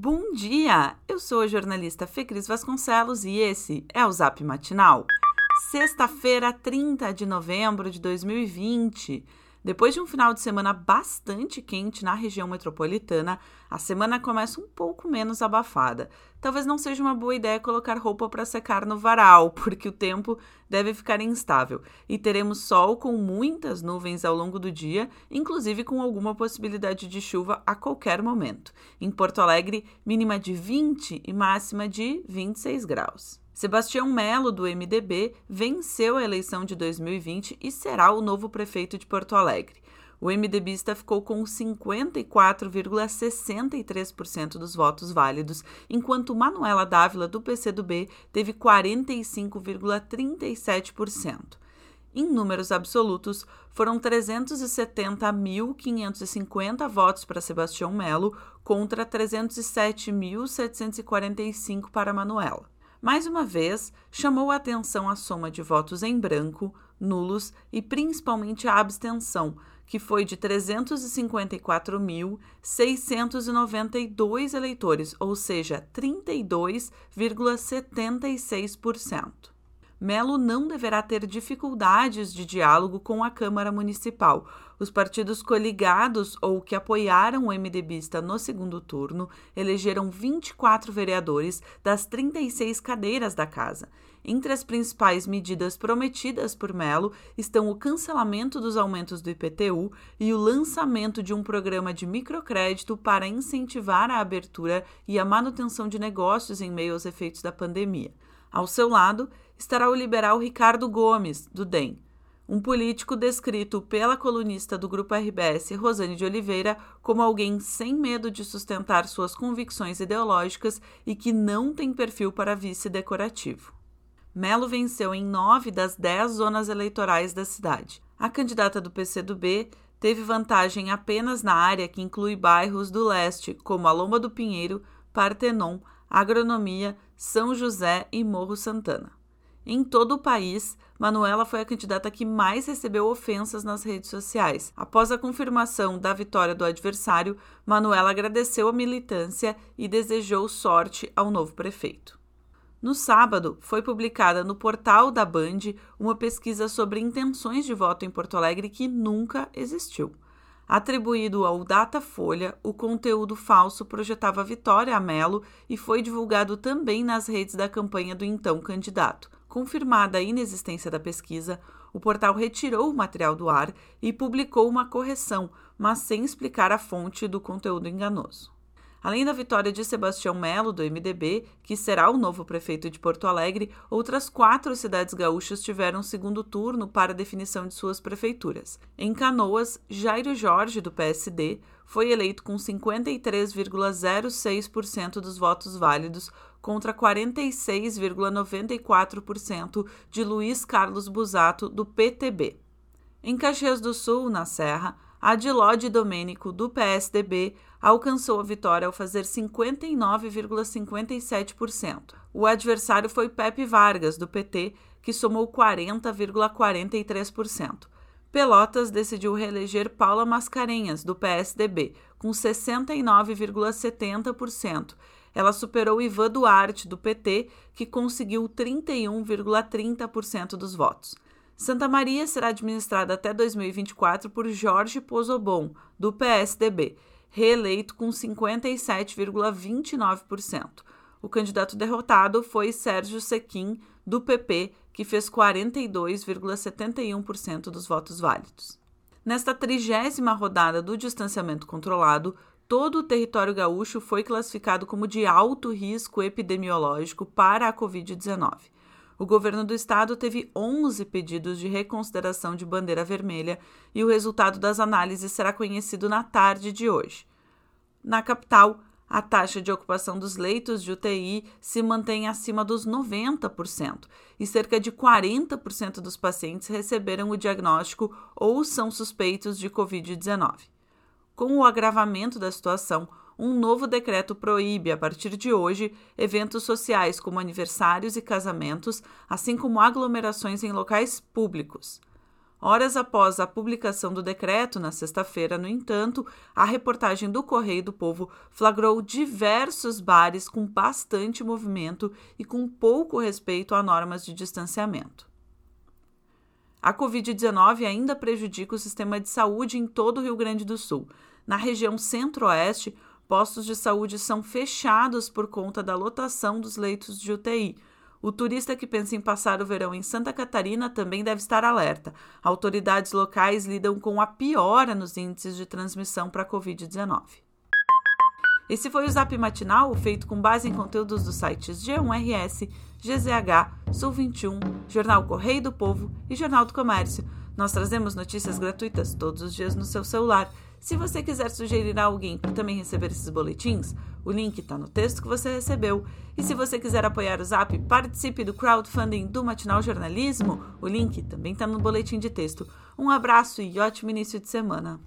Bom dia! Eu sou a jornalista Fecris Vasconcelos e esse é o Zap Matinal. Sexta-feira, 30 de novembro de 2020. Depois de um final de semana bastante quente na região metropolitana, a semana começa um pouco menos abafada. Talvez não seja uma boa ideia colocar roupa para secar no varal, porque o tempo deve ficar instável e teremos sol com muitas nuvens ao longo do dia, inclusive com alguma possibilidade de chuva a qualquer momento. Em Porto Alegre, mínima de 20 e máxima de 26 graus. Sebastião Melo, do MDB, venceu a eleição de 2020 e será o novo prefeito de Porto Alegre. O MDBista ficou com 54,63% dos votos válidos, enquanto Manuela Dávila, do PCdoB, teve 45,37%. Em números absolutos, foram 370.550 votos para Sebastião Melo contra 307.745 para Manuela mais uma vez chamou a atenção a soma de votos em branco, nulos e principalmente a abstenção, que foi de 354.692 eleitores, ou seja, 32,76%. Melo não deverá ter dificuldades de diálogo com a Câmara Municipal. Os partidos coligados ou que apoiaram o MDBista no segundo turno elegeram 24 vereadores das 36 cadeiras da casa. Entre as principais medidas prometidas por Melo estão o cancelamento dos aumentos do IPTU e o lançamento de um programa de microcrédito para incentivar a abertura e a manutenção de negócios em meio aos efeitos da pandemia. Ao seu lado estará o liberal Ricardo Gomes, do DEM, um político descrito pela colunista do grupo RBS, Rosane de Oliveira, como alguém sem medo de sustentar suas convicções ideológicas e que não tem perfil para vice decorativo. Melo venceu em nove das dez zonas eleitorais da cidade. A candidata do PCdoB teve vantagem apenas na área que inclui bairros do leste, como a Lomba do Pinheiro, Partenon, Agronomia, São José e Morro Santana. Em todo o país, Manuela foi a candidata que mais recebeu ofensas nas redes sociais. Após a confirmação da vitória do adversário, Manuela agradeceu a militância e desejou sorte ao novo prefeito. No sábado, foi publicada no portal da Band uma pesquisa sobre intenções de voto em Porto Alegre que nunca existiu. Atribuído ao Datafolha, o conteúdo falso projetava vitória a Melo e foi divulgado também nas redes da campanha do então candidato. Confirmada a inexistência da pesquisa, o portal retirou o material do ar e publicou uma correção, mas sem explicar a fonte do conteúdo enganoso. Além da vitória de Sebastião Melo, do MDB, que será o novo prefeito de Porto Alegre, outras quatro cidades gaúchas tiveram segundo turno para definição de suas prefeituras. Em Canoas, Jairo Jorge, do PSD, foi eleito com 53,06% dos votos válidos contra 46,94% de Luiz Carlos Busato, do PTB. Em Caxias do Sul, na Serra, Adilode Domênico, do PSDB, alcançou a vitória ao fazer 59,57%. O adversário foi Pepe Vargas, do PT, que somou 40,43%. Pelotas decidiu reeleger Paula Mascarenhas, do PSDB, com 69,70%. Ela superou Ivan Duarte, do PT, que conseguiu 31,30% dos votos. Santa Maria será administrada até 2024 por Jorge Pozobon, do PSDB, reeleito com 57,29%. O candidato derrotado foi Sérgio Sequim, do PP, que fez 42,71% dos votos válidos. Nesta trigésima rodada do distanciamento controlado, todo o território gaúcho foi classificado como de alto risco epidemiológico para a Covid-19 o governo do estado teve 11 pedidos de reconsideração de bandeira vermelha e o resultado das análises será conhecido na tarde de hoje. Na capital, a taxa de ocupação dos leitos de UTI se mantém acima dos 90% e cerca de 40% dos pacientes receberam o diagnóstico ou são suspeitos de Covid-19. Com o agravamento da situação, um novo decreto proíbe, a partir de hoje, eventos sociais como aniversários e casamentos, assim como aglomerações em locais públicos. Horas após a publicação do decreto, na sexta-feira, no entanto, a reportagem do Correio do Povo flagrou diversos bares com bastante movimento e com pouco respeito a normas de distanciamento. A Covid-19 ainda prejudica o sistema de saúde em todo o Rio Grande do Sul. Na região centro-oeste, postos de saúde são fechados por conta da lotação dos leitos de UTI o turista que pensa em passar o verão em Santa Catarina também deve estar alerta. Autoridades locais lidam com a piora nos índices de transmissão para a Covid-19. Esse foi o Zap Matinal, feito com base em conteúdos dos sites G1RS, GZH, Sul 21, Jornal Correio do Povo e Jornal do Comércio. Nós trazemos notícias gratuitas todos os dias no seu celular. Se você quiser sugerir a alguém para também receber esses boletins, o link está no texto que você recebeu. E se você quiser apoiar o Zap, participe do crowdfunding do Matinal Jornalismo. O link também está no boletim de texto. Um abraço e ótimo início de semana.